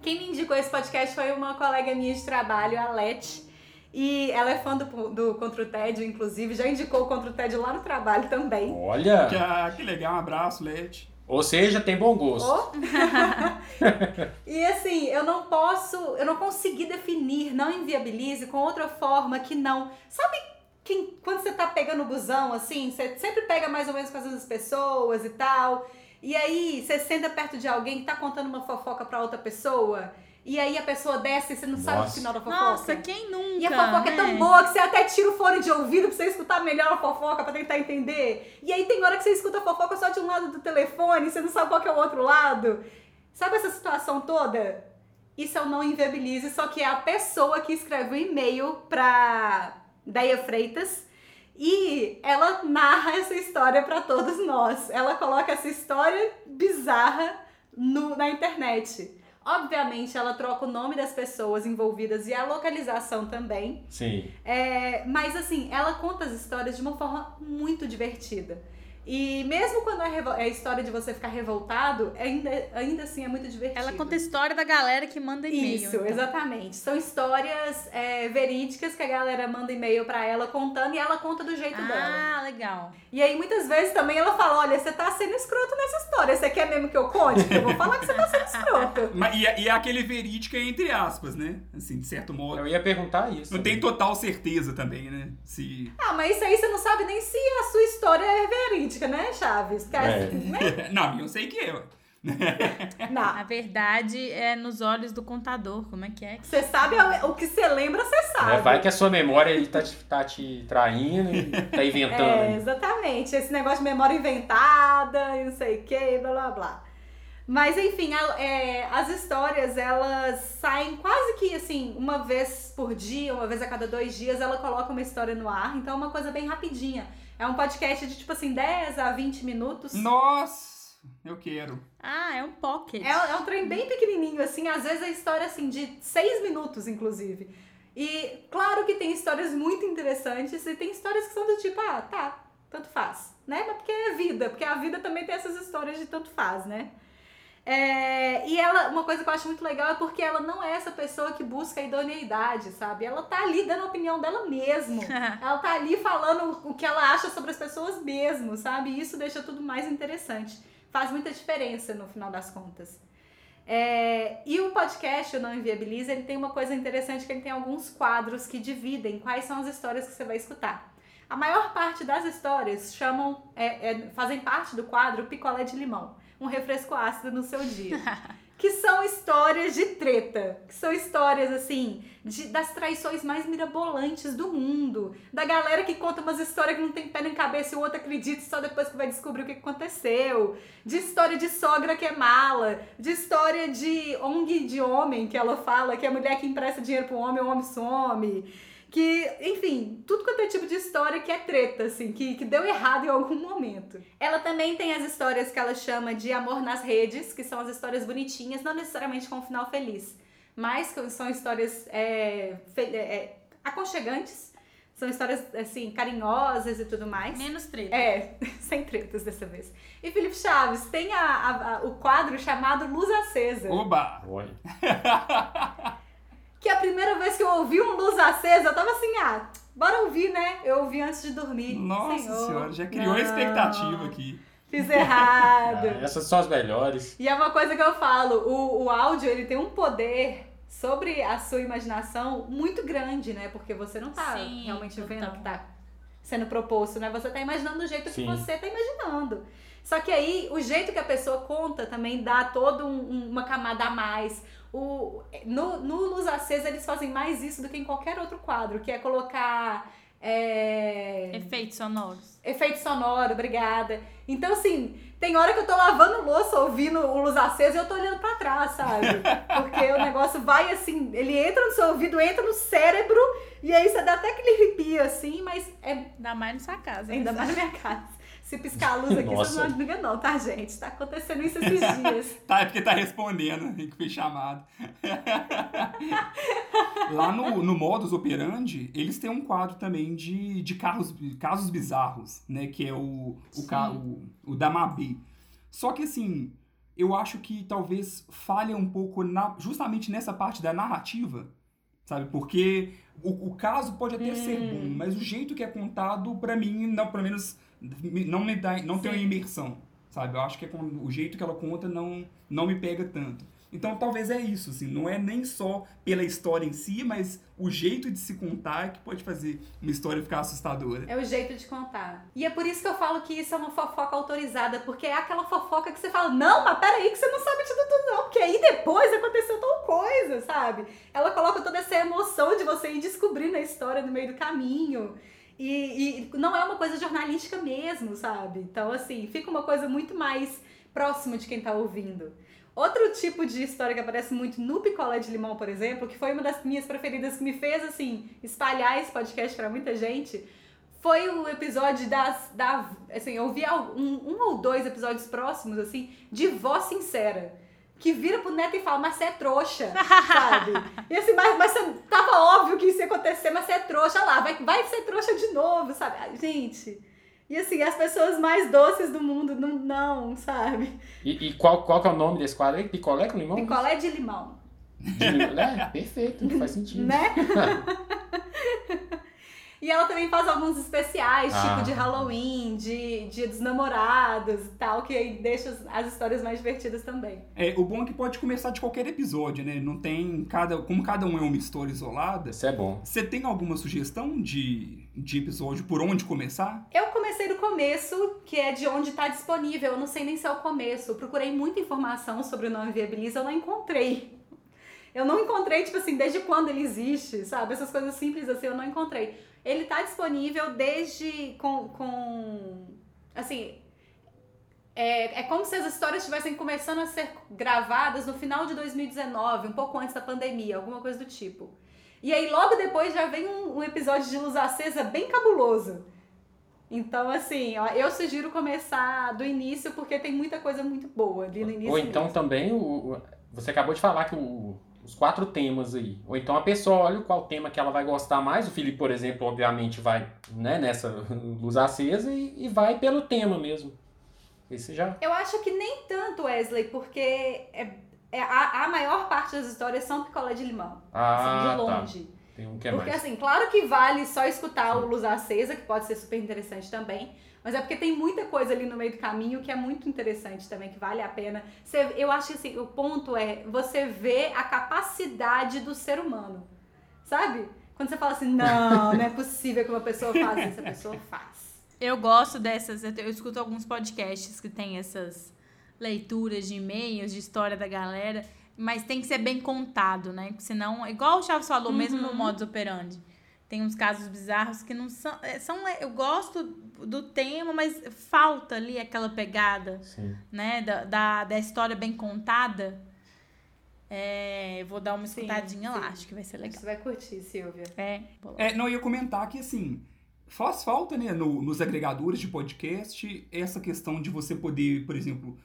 Quem me indicou esse podcast foi uma colega minha de trabalho, a Leti. E ela é fã do, do Contra o Tédio, inclusive, já indicou o Contra o Tédio lá no trabalho também. Olha! Que, ah, que legal, um abraço, Lete. Ou seja, tem bom gosto. Oh. e assim, eu não posso, eu não consegui definir não inviabilize com outra forma que não. Sabe quem, quando você tá pegando o busão, assim, você sempre pega mais ou menos com as mesmas pessoas e tal. E aí você senta perto de alguém que tá contando uma fofoca pra outra pessoa. E aí a pessoa desce e você não sabe o Nossa. final da fofoca. Nossa, quem nunca? E a fofoca é tão né? boa que você até tira o fone de ouvido pra você escutar melhor a fofoca, pra tentar entender. E aí tem hora que você escuta a fofoca só de um lado do telefone, e você não sabe qual que é o outro lado. Sabe essa situação toda? Isso eu não inviabilize, só que é a pessoa que escreve o e-mail pra Deia Freitas e ela narra essa história pra todos nós. Ela coloca essa história bizarra no- na internet. Obviamente, ela troca o nome das pessoas envolvidas e a localização também. Sim. É, mas assim, ela conta as histórias de uma forma muito divertida. E mesmo quando é, é a história de você ficar revoltado, ainda, ainda assim é muito divertido. Ela conta a história da galera que manda e-mail. Isso, então. exatamente. São histórias é, verídicas que a galera manda e-mail pra ela contando e ela conta do jeito dela. Ah, legal. E aí, muitas vezes também ela fala: Olha, você tá sendo escroto nessa história. Você quer mesmo que eu conte? Porque eu vou falar que você tá sendo escroto. Mas, e, e aquele verídico é entre aspas, né? Assim, de certo modo. Eu ia perguntar isso. Não tem total certeza também, né? Se. Ah, mas isso aí você não sabe nem se a sua história é verídica, né, Chaves? Porque, É. né? Não, eu sei que é. ué. Não. A verdade é nos olhos do contador. Como é que é? Você sabe o que você lembra, você sabe. É, vai que a sua memória aí tá te, tá te traindo e tá inventando. É, exatamente. Esse negócio de memória inventada e não sei o que, blá blá blá. Mas enfim, a- é, as histórias elas saem quase que assim, uma vez por dia, uma vez a cada dois dias, ela coloca uma história no ar. Então é uma coisa bem rapidinha. É um podcast de tipo assim, 10 a 20 minutos. Nossa, eu quero. Ah, é um pocket. É, é um trem bem pequenininho, assim, às vezes a história, assim, de seis minutos, inclusive. E claro que tem histórias muito interessantes e tem histórias que são do tipo, ah, tá, tanto faz, né? Mas porque é vida, porque a vida também tem essas histórias de tanto faz, né? É, e ela, uma coisa que eu acho muito legal é porque ela não é essa pessoa que busca a idoneidade, sabe? Ela tá ali dando a opinião dela mesmo. Ela tá ali falando o que ela acha sobre as pessoas mesmo, sabe? E isso deixa tudo mais interessante. Faz muita diferença no final das contas. É, e o podcast, o Não Inviabiliza, ele tem uma coisa interessante que ele tem alguns quadros que dividem quais são as histórias que você vai escutar. A maior parte das histórias chamam, é, é, fazem parte do quadro Picolé de Limão, um refresco ácido no seu dia. que são histórias de treta, que são histórias assim, de, das traições mais mirabolantes do mundo, da galera que conta umas histórias que não tem pé nem cabeça e o outro acredita só depois que vai descobrir o que aconteceu, de história de sogra que é mala, de história de ONG de homem que ela fala, que é a mulher que empresta dinheiro pro homem, o homem some. Que, enfim, tudo quanto é tipo de história que é treta, assim, que, que deu errado em algum momento. Ela também tem as histórias que ela chama de amor nas redes, que são as histórias bonitinhas, não necessariamente com um final feliz, mas que são histórias é, fe- é, aconchegantes, são histórias, assim, carinhosas e tudo mais. Menos treta. É, sem tretas dessa vez. E Felipe Chaves, tem a- a- a- o quadro chamado Luz Acesa. Oba! Oi. Que a primeira vez que eu ouvi um Luz Acesa, eu tava assim, ah, bora ouvir, né? Eu ouvi antes de dormir. Nossa Senhor, senhora, já criou não, expectativa aqui. Fiz errado. Ah, essas são as melhores. E é uma coisa que eu falo, o, o áudio ele tem um poder sobre a sua imaginação muito grande, né? Porque você não tá Sim, realmente vendo o que tá sendo proposto, né? Você tá imaginando do jeito que Sim. você tá imaginando. Só que aí, o jeito que a pessoa conta também dá toda um- uma camada a mais. O, no, no Luz Acesa, eles fazem mais isso do que em qualquer outro quadro, que é colocar... é, Efeitos sonoros. Efeito sonoro, obrigada. Então, assim, tem hora que eu tô lavando louça ouvindo o luz acesa e eu tô olhando pra trás, sabe? Porque o negócio vai assim, ele entra no seu ouvido, entra no cérebro, e aí você dá até aquele arrepio assim, mas é Ainda mais na sua casa. ainda né? mais na minha casa. Se piscar a luz aqui, vocês Nossa. não ligam não, tá, gente? Tá acontecendo isso esses dias. Tá, é porque tá respondendo, que foi chamado. Lá no, no Modus Operandi, eles têm um quadro também de, de carros, casos bizarros, né? Que é o, o, ca- o, o da Mabi. Só que assim, eu acho que talvez falha um pouco na, justamente nessa parte da narrativa, sabe? Porque o, o caso pode até ser bom, mas o jeito que é contado, pra mim, não, pelo menos, me- não me dá, não tem uma imersão, sabe? Eu acho que é com- o jeito que ela conta não, não me pega tanto. Então talvez é isso, assim, não é nem só pela história em si, mas o jeito de se contar que pode fazer uma história ficar assustadora. É o jeito de contar. E é por isso que eu falo que isso é uma fofoca autorizada, porque é aquela fofoca que você fala, não, mas peraí, que você não sabe de tudo não, porque aí depois aconteceu tal coisa, sabe? Ela coloca toda essa emoção de você ir descobrindo a história no meio do caminho. E, e não é uma coisa jornalística mesmo, sabe? Então, assim, fica uma coisa muito mais próxima de quem tá ouvindo. Outro tipo de história que aparece muito no Picolé de Limão, por exemplo, que foi uma das minhas preferidas que me fez, assim, espalhar esse podcast pra muita gente, foi o episódio das. Da, assim, eu vi um, um ou dois episódios próximos, assim, de voz sincera. Que vira pro neto e fala, mas você é trouxa, sabe? E assim, mas, mas tava óbvio que isso ia acontecer, mas você é trouxa, lá, vai, vai ser trouxa de novo, sabe? Gente, E assim, as pessoas mais doces do mundo não, não sabe? E, e qual, qual que é o nome desse quadro aí? Picolé com limão? Picolé de limão, De limão. É, perfeito, faz sentido. né? E ela também faz alguns especiais, Ah. tipo de Halloween, de Dia dos Namorados e tal, que aí deixa as- as histórias mais divertidas também. É, o bom é que pode começar de qualquer episódio, né? Não tem cada. Como cada um é uma história isolada. Isso é bom. Você tem alguma sugestão de, de episódio por onde começar? Eu comecei do começo, que é de onde tá disponível. Eu não sei nem se é o começo. Eu procurei muita informação sobre o Não Inviabiliza, eu não encontrei. Eu não encontrei, tipo assim, desde quando ele existe, sabe? Essas coisas simples assim, eu não encontrei. Ele tá disponível desde com. com assim. É, é como se as histórias estivessem começando a ser gravadas no final de 2019, um pouco antes da pandemia, alguma coisa do tipo. E aí, logo depois, já vem um, um episódio de Luz Acesa bem cabuloso. Então, assim, ó, eu sugiro começar do início, porque tem muita coisa muito boa ali no início. Ou então mesmo. também, o, o- você acabou de falar que o- os quatro temas aí. Ou então a pessoa olha qual tema que ela vai gostar mais. O Felipe, por exemplo, obviamente vai né, nessa luz acesa e, e vai pelo tema mesmo. Esse já. Eu acho que nem tanto, Wesley, porque é, é a, a maior parte das histórias são picolé de limão. Ah, assim, de tá. longe. Tem um que é Porque mais. assim, claro que vale só escutar o Luz Acesa, que pode ser super interessante também. Mas é porque tem muita coisa ali no meio do caminho que é muito interessante também, que vale a pena. Você- eu acho que assim, o ponto é você ver a capacidade do ser humano. Sabe? Quando você fala assim, não, não é possível que uma pessoa faça isso, a pessoa faz. Eu gosto dessas, eu, escuto alguns podcasts que tem essas leituras de e-mails, de história da galera, mas tem que ser bem contado, né? Senão, igual o Chaves falou, mesmo no modus operandi, tem uns casos bizarros que não são, é, são. Eu gosto do tema, mas falta ali aquela pegada, Sim. né? Da, da, da história bem contada. É, vou dar uma Sim, escutadinha lá, sim. acho que vai ser legal. Você vai curtir, Silvia. É, lá. É, não, eu ia comentar que assim. Faz falta, né, no- nos agregadores de podcast, essa questão de você poder, por exemplo,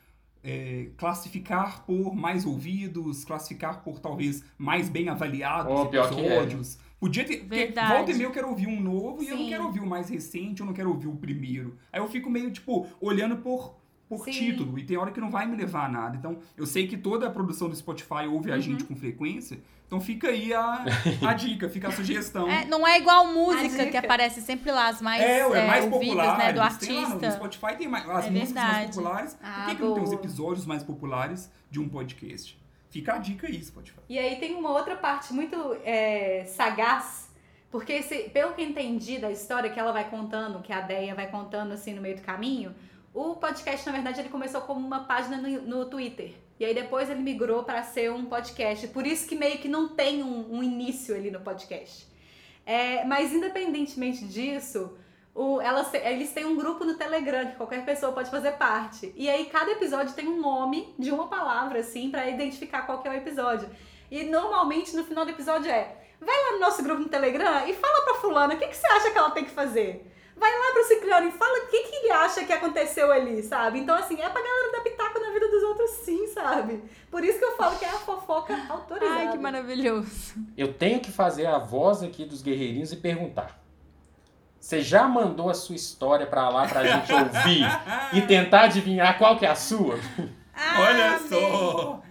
é, classificar por mais ouvidos, classificar por talvez mais bem avaliados Oh, pior que é. episódios. Podia ter. Verdade. volta e meia eu quero ouvir um novo e eu não Sim. quero ouvir o mais recente, eu não quero ouvir o primeiro. Aí eu fico meio, tipo, olhando por, por Sim. título, e tem hora que não vai me levar a nada. Então, eu sei que toda a produção do Spotify ouve Uhum. a gente com frequência, então fica aí a, a dica, fica a sugestão. É, não é igual música que aparece sempre lá as mais, É, ué, é, mais ouvidas, populares. né, do Tem lá artista. no Spotify tem mais, as É músicas mais verdade. populares. Ah, Por que, que não tem os episódios mais populares de um podcast? Fica a dica aí, Spotify. E aí tem uma outra parte muito é, sagaz, porque pelo que entendi da história que ela vai contando, que a Deia vai contando assim no meio do caminho, o podcast, na verdade, ele começou como uma página no, no Twitter. E aí depois ele migrou para ser um podcast. Por isso que meio que não tem um, um início ali no podcast. É, mas independentemente disso, o, elas, eles têm um grupo no Telegram que qualquer pessoa pode fazer parte. E aí cada episódio tem um nome de uma palavra, assim, pra identificar qual que é o episódio. E normalmente no final do episódio é: vai lá no nosso grupo no Telegram e fala pra fulana o que, que você acha que ela tem que fazer. Vai lá pro Ciclano e fala o que, que ele acha que aconteceu ali, sabe? Então, assim, é pra galera dar pitaco na vida dos outros, sim, sabe? Por isso que eu falo que é a fofoca autorizada. Ai, que maravilhoso. Eu tenho que fazer a voz aqui dos guerreirinhos e perguntar. Você já mandou a sua história pra lá pra gente ouvir e tentar adivinhar qual que é a sua? Olha só!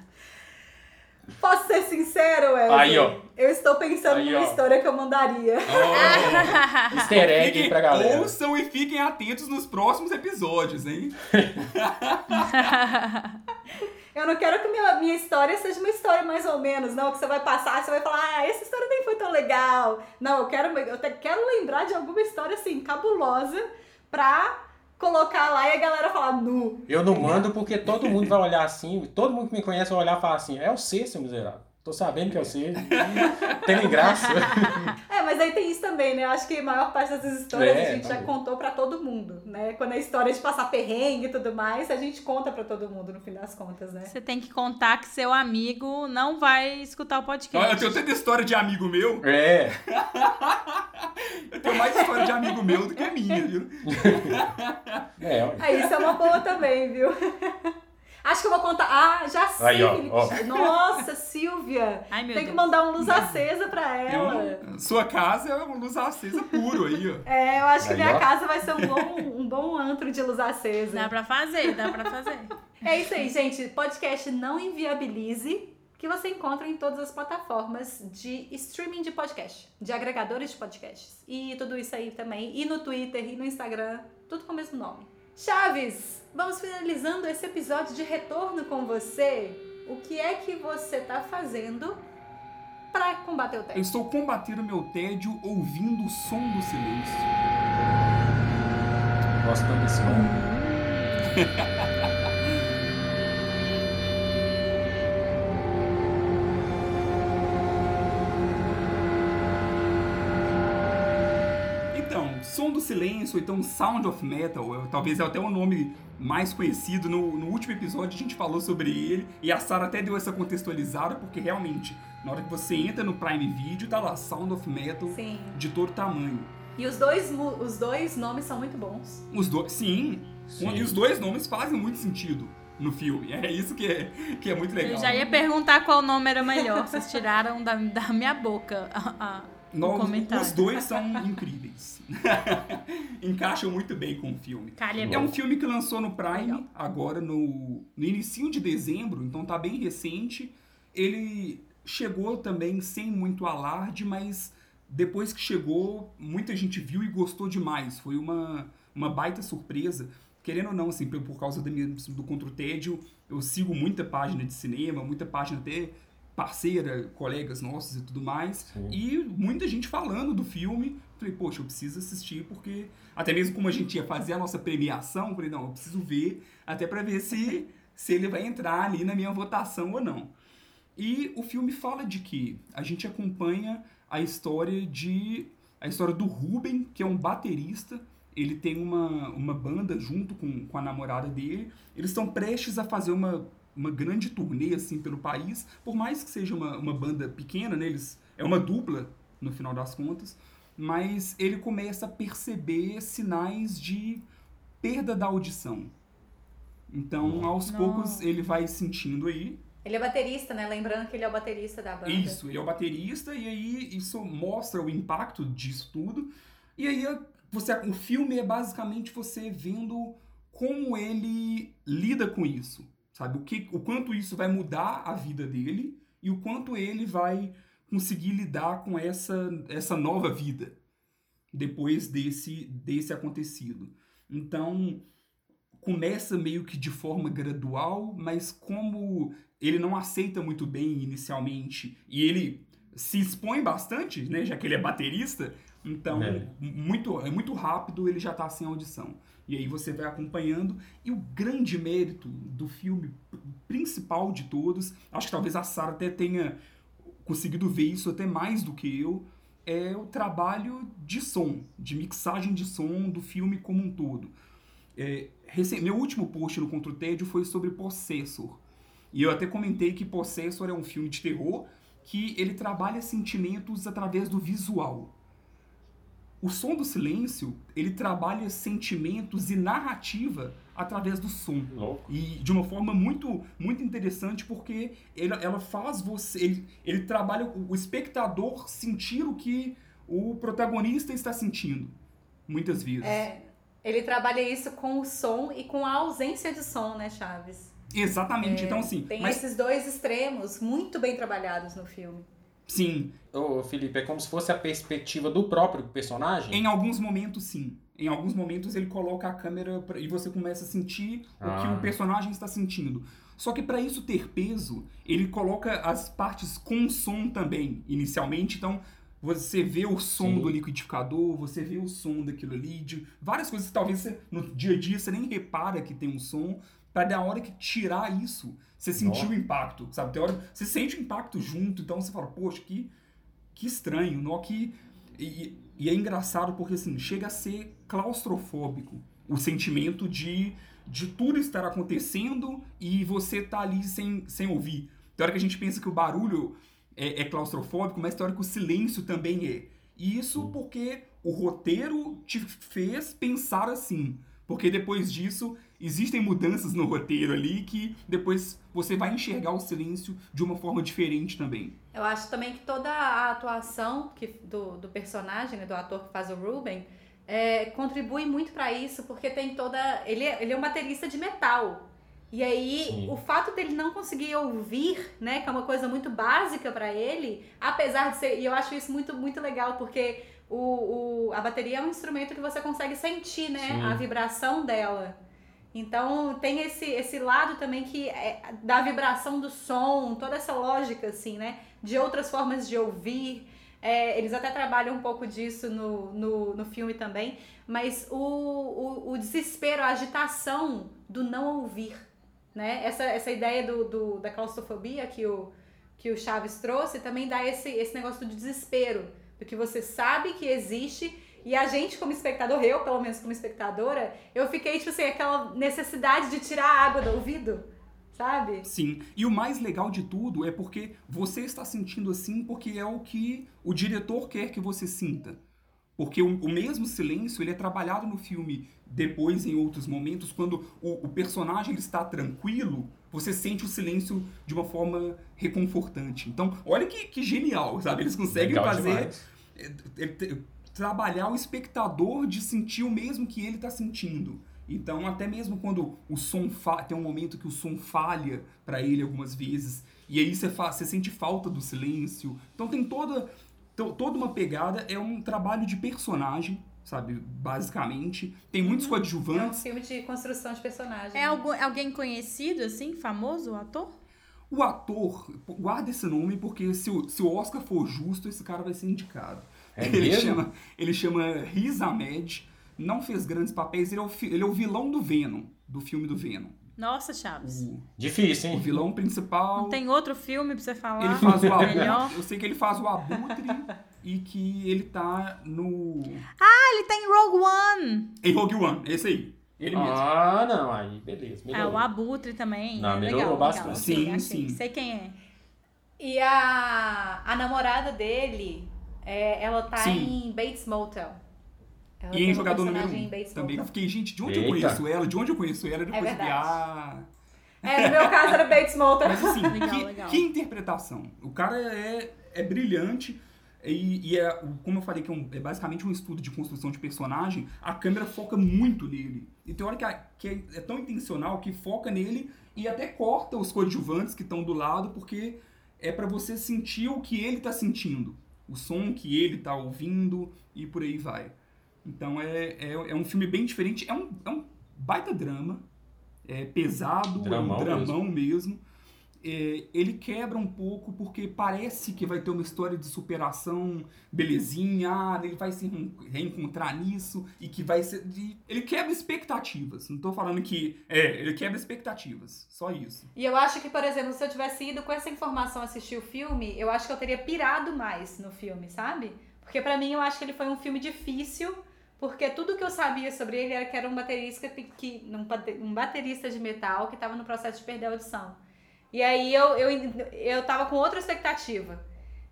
Posso ser sincero, Wesley? Aí, ó. Eu estou pensando Aí, numa história que eu mandaria. Easter egg aí Fiquem, pra galera. ouçam e fiquem atentos nos próximos episódios, hein? Eu não quero que minha, minha história seja uma história mais ou menos, não, que você vai passar, você vai falar, ah, essa história nem foi tão legal. Não, eu quero, eu te- quero lembrar de alguma história, assim, cabulosa pra colocar lá e a galera falar, nu. Eu não mando porque todo mundo vai olhar assim, todo mundo que me conhece vai olhar e falar assim, é o C, seu miserável. Tô sabendo que é o C. Tem nem graça. É, mas aí tem isso também, né? Eu acho que a maior parte dessas histórias É, a gente tá já bom. contou pra todo mundo, né? Quando é história de passar perrengue e tudo mais, a gente conta pra todo mundo no fim das contas, né? Você tem que contar que seu amigo não vai escutar o podcast. Eu tenho tanta história de amigo meu, É. eu tenho mais história de amigo meu do que minha, viu? É, olha. Ah, isso é uma boa também, viu? Acho que eu vou contar. Ah, já sei, Aí, ó, ó. Nossa, Silvia. Ai, meu Tem que mandar uma luz acesa pra ela. um- sua casa é uma luz acesa puro aí, ó. É, eu acho que Aí, minha ó. casa vai ser um bom, um bom antro de luz acesa. Dá pra fazer, dá pra fazer. É isso aí, gente. Podcast Não Inviabilize, que você encontra em todas as plataformas de streaming de podcast, de agregadores de podcasts. E tudo isso aí também. E no Twitter e no Instagram, tudo com o mesmo nome. Chaves, vamos finalizando esse episódio de retorno com você. O que é que você tá fazendo pra combater o Eu tédio? estou combatendo meu tédio ouvindo o som do silêncio. Gosto tanto desse som silêncio, ou então Sound of Metal, é- talvez é até o nome mais conhecido. No, no último episódio a gente falou sobre ele e a Sarah até deu essa contextualizada, porque realmente, na hora que você entra no Prime Video, tá lá Sound of Metal Sim. de todo tamanho. E os dois, os dois nomes são muito bons. Os dois, sim, Sim. e os dois nomes fazem muito sentido no filme. É isso que é, que é muito legal. Eu já ia perguntar qual nome era melhor. Vocês tiraram da, da minha boca a- a- o Nós- comentário. os dois são incríveis. Encaixam muito bem com o filme. Calha É um filme que lançou no Prime Legal. agora no, no início de dezembro, então tá bem recente. Ele chegou também sem muito alarde, mas depois que chegou, muita gente viu e gostou demais. Foi uma, uma baita surpresa. Querendo ou não, assim, por, por causa da minha, do Contra o Tédio, eu sigo muita página de cinema, muita página até parceira, colegas nossos e tudo mais. Sim. E muita gente falando do filme. Falei, poxa, eu preciso assistir porque até mesmo como a gente ia fazer a nossa premiação, eu falei, não, eu preciso ver até pra ver se se ele vai entrar ali na minha votação ou não. E o filme fala de que a gente acompanha a história de a história do Ruben, que é um baterista. Ele tem uma, uma banda junto com, com a namorada dele. Eles estão prestes a fazer uma, uma grande turnê assim pelo país, por mais que seja uma, uma banda pequena, né? Eles, é uma dupla no final das contas, mas ele começa a perceber sinais de perda da audição. Então, aos Não. poucos, ele vai sentindo aí. Ele é baterista, né? Lembrando que ele é o baterista da banda. Isso, ele é o baterista, e aí isso mostra o impacto disso tudo. E aí você, o filme é basicamente você vendo como ele lida com isso. Sabe? O, que, o quanto isso vai mudar a vida dele e o quanto ele vai conseguir lidar com essa, essa nova vida depois desse, desse acontecido. Então, começa meio que de forma gradual, mas como ele não aceita muito bem inicialmente e ele se expõe bastante, né, já que ele é baterista, então É. muito é muito rápido ele já tá sem audição. E aí você vai acompanhando e o grande mérito do filme principal de todos, acho que talvez a Sarah até tenha conseguido ver isso até mais do que eu, é o trabalho de som, de mixagem de som do filme como um todo. É, meu último post no Contra o Tédio foi sobre Possessor. E eu até comentei que Possessor é um filme de terror que ele trabalha sentimentos através do visual. O Som do Silêncio, ele trabalha sentimentos e narrativa através do som. Louco. E de uma forma muito, muito interessante, porque ela, ela faz você. Ele, ele trabalha o o espectador sentir o que o protagonista está sentindo. Muitas vezes. É, ele trabalha isso com o som e com a ausência de som, né, Chaves? Exatamente. então, assim. Tem mas, esses dois extremos muito bem trabalhados no filme. Sim, Ô, Felipe, é como se fosse a perspectiva do próprio personagem? em alguns momentos, sim. Em alguns momentos ele coloca a câmera pra- e você começa a sentir o que Ah. o personagem está sentindo. Só que para isso ter peso, ele coloca as partes com som também, inicialmente. Então, você vê o som Sim. do liquidificador, você vê o som daquilo ali, de várias coisas que talvez você, no dia a dia você nem repara que tem um som, para da hora que tirar isso, você sentir o impacto, sabe? Tem hora você sente o impacto junto, então você fala, poxa, que, que estranho, nó que... E, e é engraçado porque, assim, chega a ser claustrofóbico o sentimento de, de tudo estar acontecendo e você tá ali sem, sem ouvir. Tem hora que a gente pensa que o barulho é, é claustrofóbico, mas tem hora que o silêncio também é. E isso porque o roteiro te fez pensar assim. Porque depois disso, existem mudanças no roteiro ali que depois você vai enxergar o silêncio de uma forma diferente também. Eu acho também que toda a atuação que, do, do personagem, né, do ator que faz o Ruben, é, contribui muito pra isso, porque tem toda. Ele é, ele é um baterista de metal. E aí, Sim. o fato dele não conseguir ouvir, né, que é uma coisa muito básica pra ele, apesar de ser. E eu acho isso muito, muito legal, porque o, o, a bateria é um instrumento que você consegue sentir, né, Sim. a vibração dela. Então tem esse, esse lado também que é da vibração do som, toda essa lógica, assim, né? De outras formas de ouvir. É, eles até trabalham um pouco disso no, no, no filme também. Mas o, o, o desespero, a agitação do não ouvir, né? Essa, essa ideia do, do, da claustrofobia que o, que o Chaves trouxe também dá esse, esse negócio do desespero. Do que você sabe que existe e a gente, como espectador, eu, pelo menos como espectadora, eu fiquei, tipo assim, aquela necessidade de tirar a água do ouvido, sabe? Sim, e o mais legal de tudo é porque você está sentindo assim porque é o que o diretor quer que você sinta. Porque o, o mesmo silêncio ele é trabalhado no filme depois em outros momentos, quando o, o personagem ele está tranquilo, você sente o silêncio de uma forma reconfortante. Então, olha que, que genial, sabe? Eles conseguem Legal fazer demais. Trabalhar o espectador de sentir o mesmo que ele está sentindo. Então, até mesmo quando o som tem um momento que o som falha para ele algumas vezes, e aí você, fa... você sente falta do silêncio. Então tem toda to- toda uma pegada, é um trabalho de personagem, sabe, basicamente. Tem muitos É um coadjuvantes. filme de construção de personagem. É algum, alguém conhecido, assim, famoso, o ator? O ator, guarda esse nome porque se o, se o Oscar for justo, esse cara vai ser indicado. É ele, mesmo? chama, ele chama Riz Ahmed, não fez grandes papéis, ele é, o, fi- ele é o vilão do Venom, do filme do Venom. Nossa, Chaves. O, Difícil, o hein? vilão principal. Não tem outro filme pra você falar? Ele faz o Melhor. abutre. Eu sei que ele faz o abutre e que ele tá no. Ah, ele tá em Rogue One. Em Rogue One, esse aí. Ele mesmo. Ah, não, aí beleza. Ah, melhorou. o Abutre também. Não, é melhorou legal, bastante. legal. Sim, achei. sim. Sei quem é. E a, a namorada dele, é, ela tá Sim. em Bates Motel. Ela E tem em um jogador número personagem 1 em Bates também. Eu fiquei, gente, de onde eu Eita. conheço ela? De onde eu conheço ela? Depois eu falei, verdade. ah. É, no meu caso era Bates Motel. Mas assim, Legal, que, legal. que interpretação. O cara é, é brilhante. E, e é, como eu falei, que é, um- é basicamente um estudo de construção de personagem, a câmera foca muito nele. E tem hora que, a- que é, é tão intencional que foca nele e até corta os coadjuvantes que estão do lado, porque é pra você sentir o que ele tá sentindo. O som que ele tá ouvindo e por aí vai. Então é, é, é um filme bem diferente. É um, é um baita drama. É pesado, Dramão é um dramão mesmo. É, ele quebra um pouco porque parece que vai ter uma história de superação, belezinha, ah, ele vai se reen- reencontrar nisso e que vai ser. de- Ele quebra expectativas. Não tô falando que. É, ele quebra expectativas. Só isso. E eu acho que, por exemplo, se eu tivesse ido com essa informação assistir o filme, eu acho que eu teria pirado mais no filme, sabe? Porque pra mim eu acho que ele foi um filme difícil, porque tudo que eu sabia sobre ele era que era um baterista que bate- um baterista de metal que tava no processo de perder a audição. E aí eu, eu, eu tava com outra expectativa.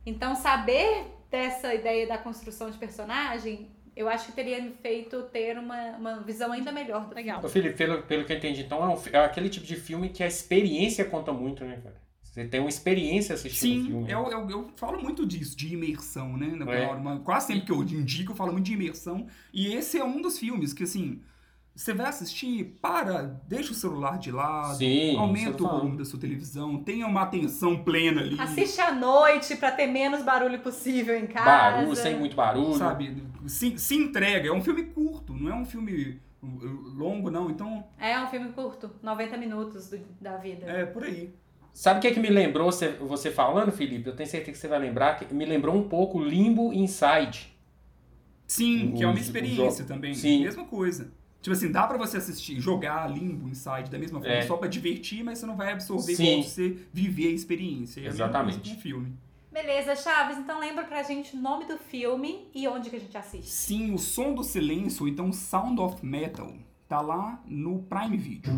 Então, saber dessa ideia da construção de personagem, eu acho que teria me feito ter uma, uma visão ainda melhor do Legal. Ô, Felipe, pelo, pelo que eu entendi, então é, um é aquele tipo de filme que a experiência conta muito, né, cara? Você tem uma experiência assistindo o Sim, filme. eu, eu, eu falo muito disso, de imersão, né? Na É. hora, quase sempre que eu indico, eu falo muito de imersão. E esse é um dos filmes que, assim, você vai assistir, para, deixa o celular de lado, Sim, aumenta o volume da sua televisão, tenha uma atenção plena ali. Assiste à noite pra ter menos barulho possível em casa. Barulho, sem muito barulho. Sabe? Se, se entrega. É um filme curto, não é um filme longo, não. Então, É um filme curto, 90 minutos do- da vida. é por aí. Sabe o que, é que me lembrou você, falando, Felipe? Eu tenho certeza que você vai lembrar. que Me lembrou um pouco Limbo Inside. Sim, que é uma experiência também. Sim. Mesma coisa. Tipo assim, dá pra você assistir, jogar Limbo Inside da mesma forma, É. só pra divertir, mas você não vai absorver Sim. igual você viver a experiência. É Exatamente. com o filme. Beleza, Chaves, então lembra pra gente o nome do filme e onde que a gente assiste. Sim, o som do silêncio, então Sound of Metal, tá lá no Prime Video.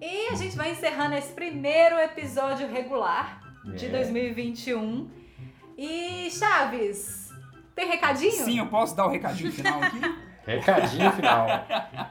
E a gente vai encerrando esse primeiro episódio regular de É. 2021. E Chaves, Tem recadinho? Sim, eu posso dar o recadinho final aqui? Recadinho final.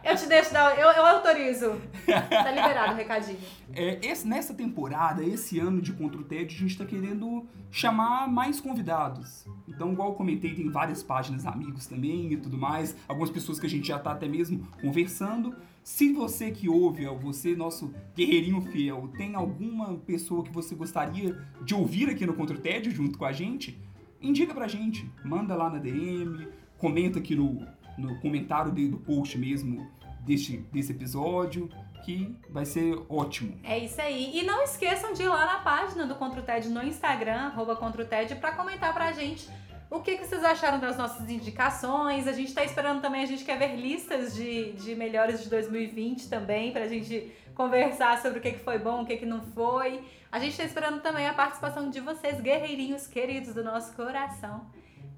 Eu te deixo dar. Eu, eu autorizo. Tá liberado o recadinho. É, esse- nessa temporada, esse ano de Contra o TED, a gente tá querendo chamar mais convidados. Então, igual eu comentei, tem várias páginas amigos também e tudo mais. Algumas pessoas que a gente já tá até mesmo conversando. Se você que ouve, você, nosso guerreirinho fiel, tem alguma pessoa que você gostaria de ouvir aqui no Contra o TED junto com a gente, indica pra gente. Manda lá na DM, comenta aqui no, no comentário do post mesmo deste, desse episódio, que vai ser ótimo. É isso aí. E não esqueçam de ir lá na página do Contra o TED no Instagram, arroba Contra o TED, pra comentar pra gente o que, que vocês acharam das nossas indicações. A gente tá esperando também, a gente quer ver listas de, de melhores de 2020 também, pra gente conversar sobre o que, que foi bom, o que, que não foi. A gente tá esperando também a participação de vocês, guerreirinhos queridos do nosso coração.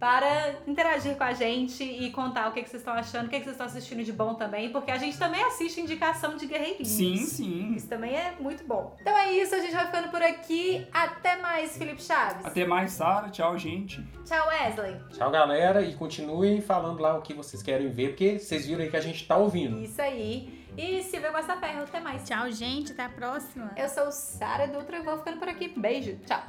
Para interagir com a gente e contar o que, que vocês estão achando, o que, que vocês estão assistindo de bom também, porque a gente também assiste indicação de guerreirinhos. Sim, sim. Isso também é muito bom. Então é isso, a gente vai ficando por aqui. Até mais, Felipe Chaves. Até mais, Sara. Tchau, gente. Tchau, Wesley. Tchau, galera. E continuem falando lá o que vocês querem ver, porque vocês viram aí que a gente tá ouvindo. Isso aí. E Silvia Costa Ferro, até mais. Tchau, gente. Até a próxima. Eu sou Sara Dutra e vou ficando por aqui. Beijo. Tchau.